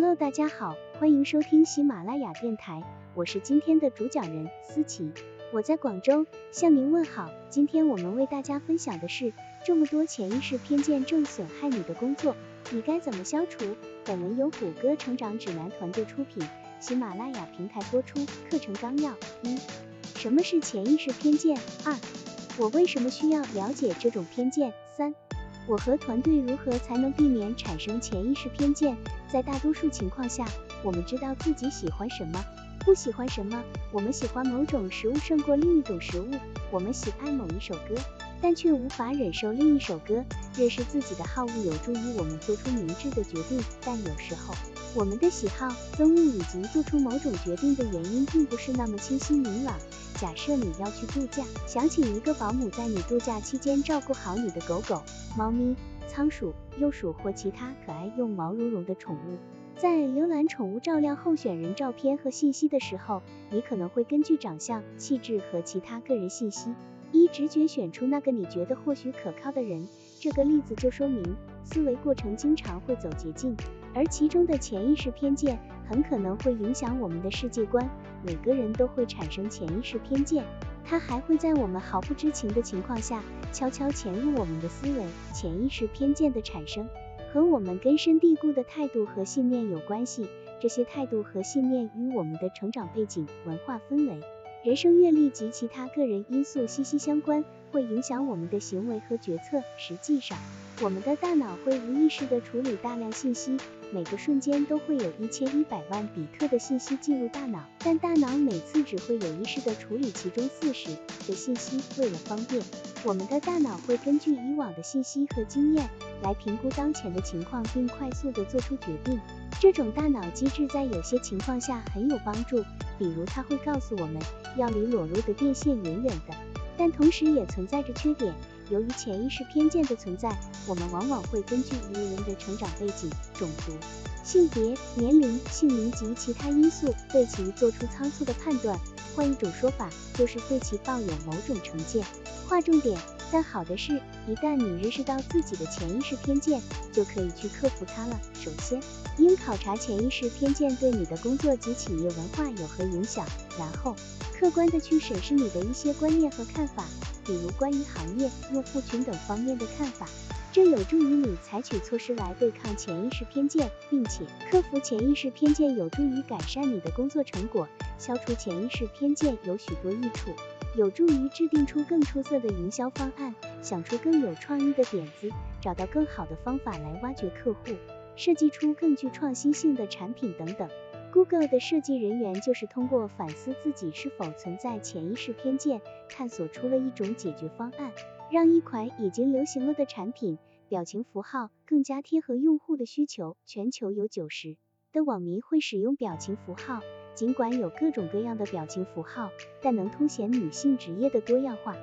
Hello，大家好，欢迎收听喜马拉雅电台，我是今天的主讲人思琪，我在广州向您问好。今天我们为大家分享的是，这么多潜意识偏见正损害你的工作，你该怎么消除？本文由谷歌成长指南团队出品，喜马拉雅平台播出。课程纲要：一、什么是潜意识偏见？二、我为什么需要了解这种偏见？三、我和团队如何才能避免产生潜意识偏见？在大多数情况下，我们知道自己喜欢什么，不喜欢什么。我们喜欢某种食物胜过另一种食物，我们喜爱某一首歌，但却无法忍受另一首歌。认识自己的好恶有助于我们做出明智的决定，但有时候我们的喜好、憎恶以及做出某种决定的原因并不是那么清晰明朗。假设你要去度假，想请一个保姆在你度假期间照顾好你的狗狗、猫咪。仓鼠、幼鼠或其他可爱又毛茸茸的宠物。在浏览宠物照料候选人照片和信息的时候，你可能会根据长相、气质和其他个人信息，依直觉选出那个你觉得或许可靠的人。这个例子就说明，思维过程经常会走捷径，而其中的潜意识偏见很可能会影响我们的世界观。每个人都会产生潜意识偏见。它还会在我们毫不知情的情况下，悄悄潜入我们的思维。潜意识偏见的产生和我们根深蒂固的态度和信念有关系。这些态度和信念与我们的成长背景、文化氛围、人生阅历及其他个人因素息息相关，会影响我们的行为和决策。实际上，我们的大脑会无意识地处理大量信息。每个瞬间都会有一千一百万比特的信息进入大脑，但大脑每次只会有意识地处理其中四十的信息。为了方便，我们的大脑会根据以往的信息和经验来评估当前的情况，并快速地做出决定。这种大脑机制在有些情况下很有帮助，比如它会告诉我们要离裸露的电线远远的，但同时也存在着缺点。由于潜意识偏见的存在，我们往往会根据一个人的成长背景、种族、性别、年龄、姓名及其他因素，对其做出仓促的判断。换一种说法，就是对其抱有某种成见。划重点。但好的是，一旦你认识到自己的潜意识偏见，就可以去克服它了。首先，应考察潜意识偏见对你的工作及企业文化有何影响，然后客观的去审视你的一些观念和看法。比如关于行业、用户群等方面的看法，这有助于你采取措施来对抗潜意识偏见，并且克服潜意识偏见有助于改善你的工作成果。消除潜意识偏见有许多益处，有助于制定出更出色的营销方案，想出更有创意的点子，找到更好的方法来挖掘客户，设计出更具创新性的产品等等。Google 的设计人员就是通过反思自己是否存在潜意识偏见，探索出了一种解决方案，让一款已经流行了的产品表情符号更加贴合用户的需求。全球有九十的网民会使用表情符号，尽管有各种各样的表情符号，但能凸显女性职业的多样化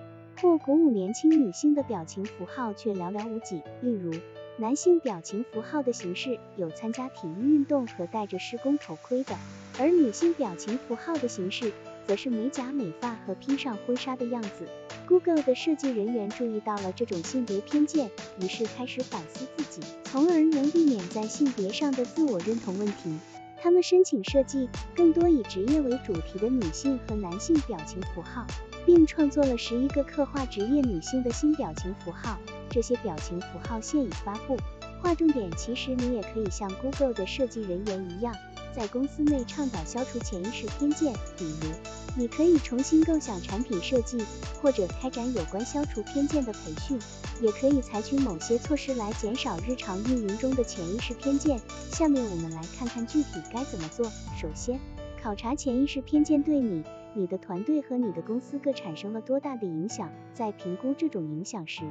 或鼓舞年轻女性的表情符号却寥寥无几。例如，男性表情符号的形式有参加体育运动和戴着施工头盔的，而女性表情符号的形式则是美甲美发和披上婚纱的样子。Google 的设计人员注意到了这种性别偏见，于是开始反思自己，从而能避免在性别上的自我认同问题。他们申请设计更多以职业为主题的女性和男性表情符号，并创作了十一个刻画职业女性的新表情符号。这些表情符号现已发布。划重点，其实你也可以像 Google 的设计人员一样，在公司内倡导消除潜意识偏见。比如，你可以重新构想产品设计，或者开展有关消除偏见的培训，也可以采取某些措施来减少日常运营中的潜意识偏见。下面我们来看看具体该怎么做。首先，考察潜意识偏见对你、你的团队和你的公司各产生了多大的影响。在评估这种影响时，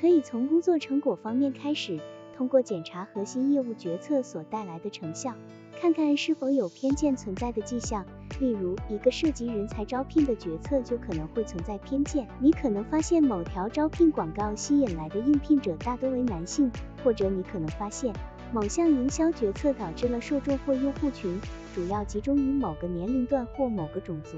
可以从工作成果方面开始，通过检查核心业务决策所带来的成效，看看是否有偏见存在的迹象。例如，一个涉及人才招聘的决策就可能会存在偏见。你可能发现某条招聘广告吸引来的应聘者大多为男性，或者你可能发现某项营销决策导致了受众或用户群主要集中于某个年龄段或某个种族。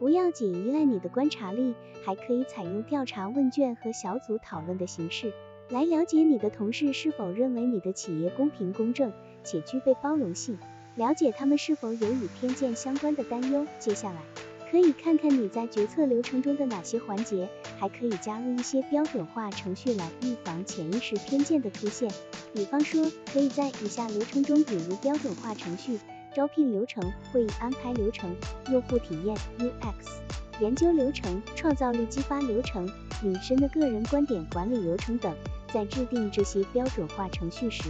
不要仅依赖你的观察力，还可以采用调查问卷和小组讨论的形式，来了解你的同事是否认为你的企业公平公正且具备包容性。了解他们是否有与偏见相关的担忧。接下来，可以看看你在决策流程中的哪些环节，还可以加入一些标准化程序来预防潜意识偏见的出现。比方说，可以在以下流程中引入标准化程序：招聘流程、会议安排流程、用户体验 UX、研究流程、创造力激发流程、隐身的个人观点管理流程等。在制定这些标准化程序时，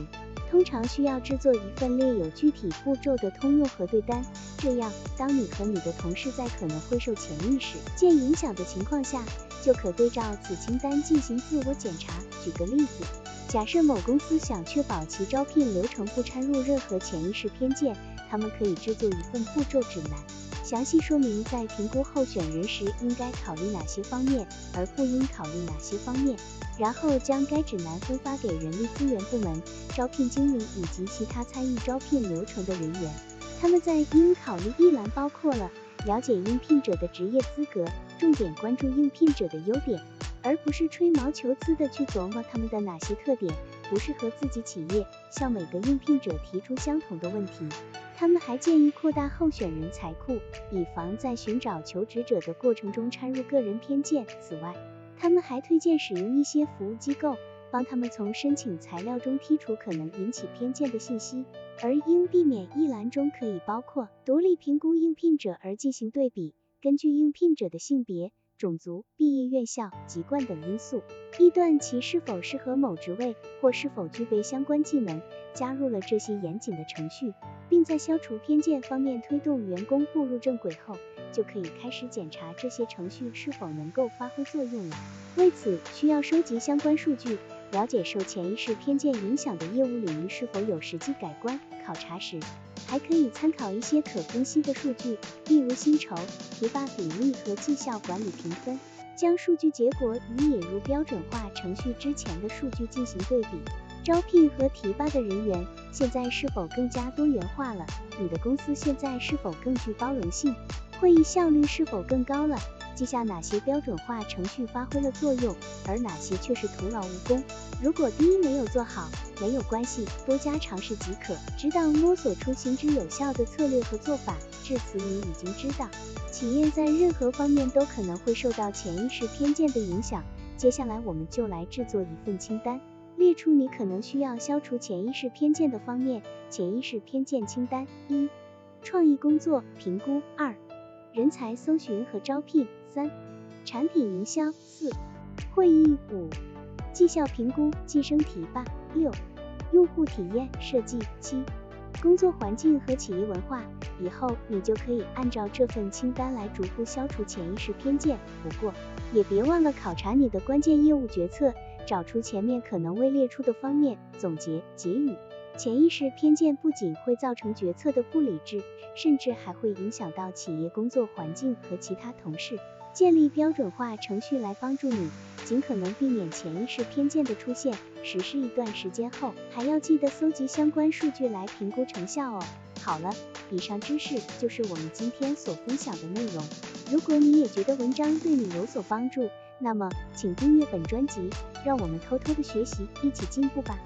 通常需要制作一份列有具体步骤的通用核对单，这样，当你和你的同事在可能会受潜意识见影响的情况下，就可对照此清单进行自我检查。举个例子，假设某公司想确保其招聘流程不掺入任何潜意识偏见，他们可以制作一份步骤指南，详细说明在评估候选人时应该考虑哪些方面，而不应考虑哪些方面。然后将该指南分发给人力资源部门、招聘经理以及其他参与招聘流程的人员。他们在应考虑一栏包括了了解应聘者的职业资格，重点关注应聘者的优点，而不是吹毛求疵的去琢磨他们的哪些特点不适合自己企业，向每个应聘者提出相同的问题。他们还建议扩大候选人才库，以防在寻找求职者的过程中掺入个人偏见。此外，他们还推荐使用一些服务机构，帮他们从申请材料中剔除可能引起偏见的信息。而应避免一栏中可以包括独立评估应聘者而进行对比，根据应聘者的性别、种族、毕业院校、籍贯等因素，臆断其是否适合某职位或是否具备相关技能。加入了这些严谨的程序，并在消除偏见方面推动员工步入正轨后。就可以开始检查这些程序是否能够发挥作用了。为此，需要收集相关数据，了解受潜意识偏见影响的业务领域是否有实际改观。考察时，还可以参考一些可分析的数据，例如薪酬、提拔比例和绩效管理评分，将数据结果与引入标准化程序之前的数据进行对比。招聘和提拔的人员现在是否更加多元化了？你的公司现在是否更具包容性？会议效率是否更高了？记下哪些标准化程序发挥了作用，而哪些却是徒劳无功。如果第一没有做好，没有关系，多加尝试即可，直到摸索出行之有效的策略和做法。至此，你已经知道，企业在任何方面都可能会受到潜意识偏见的影响。接下来，我们就来制作一份清单，列出你可能需要消除潜意识偏见的方面。潜意识偏见清单：一、创意工作评估；二、人才搜寻和招聘三，产品营销四，会议五，绩效评估晋升提拔六，用户体验设计七，工作环境和企业文化。以后你就可以按照这份清单来逐步消除潜意识偏见。不过也别忘了考察你的关键业务决策，找出前面可能未列出的方面。总结结语。潜意识偏见不仅会造成决策的不理智，甚至还会影响到企业工作环境和其他同事。建立标准化程序来帮助你尽可能避免潜意识偏见的出现。实施一段时间后，还要记得搜集相关数据来评估成效哦。好了，以上知识就是我们今天所分享的内容。如果你也觉得文章对你有所帮助，那么请订阅本专辑，让我们偷偷的学习，一起进步吧。